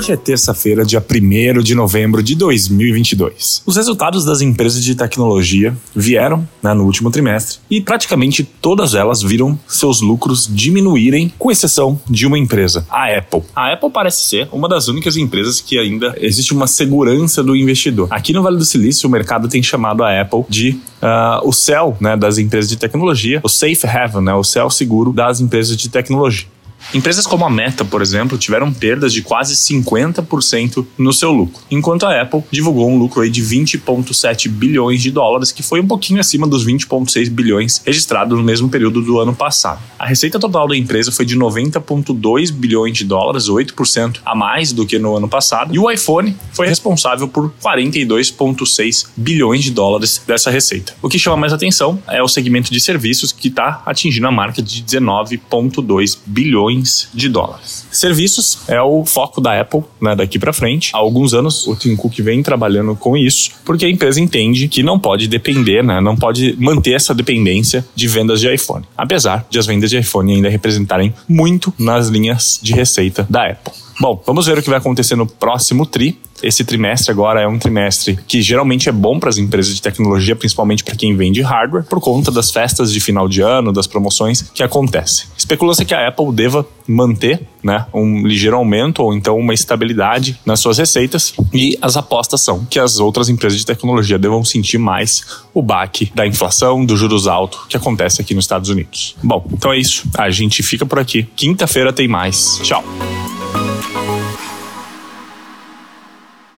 Hoje é terça-feira, dia 1 de novembro de 2022. Os resultados das empresas de tecnologia vieram né, no último trimestre e praticamente todas elas viram seus lucros diminuírem, com exceção de uma empresa, a Apple. A Apple parece ser uma das únicas empresas que ainda existe uma segurança do investidor. Aqui no Vale do Silício, o mercado tem chamado a Apple de uh, o céu né, das empresas de tecnologia, o safe haven, né, o céu seguro das empresas de tecnologia. Empresas como a Meta, por exemplo, tiveram perdas de quase 50% no seu lucro, enquanto a Apple divulgou um lucro de 20,7 bilhões de dólares, que foi um pouquinho acima dos 20,6 bilhões registrados no mesmo período do ano passado. A receita total da empresa foi de 90,2 bilhões de dólares, 8% a mais do que no ano passado, e o iPhone foi responsável por 42,6 bilhões de dólares dessa receita. O que chama mais atenção é o segmento de serviços, que está atingindo a marca de 19,2 bilhões bilhões de dólares. Serviços é o foco da Apple né, daqui para frente. Há alguns anos o Tim Cook vem trabalhando com isso, porque a empresa entende que não pode depender, né, não pode manter essa dependência de vendas de iPhone, apesar de as vendas de iPhone ainda representarem muito nas linhas de receita da Apple. Bom, vamos ver o que vai acontecer no próximo TRI. Esse trimestre agora é um trimestre que geralmente é bom para as empresas de tecnologia, principalmente para quem vende hardware, por conta das festas de final de ano, das promoções que acontecem. Especula-se que a Apple deva manter né, um ligeiro aumento ou então uma estabilidade nas suas receitas e as apostas são que as outras empresas de tecnologia devam sentir mais o baque da inflação, dos juros altos que acontece aqui nos Estados Unidos. Bom, então é isso. A gente fica por aqui. Quinta-feira tem mais. Tchau.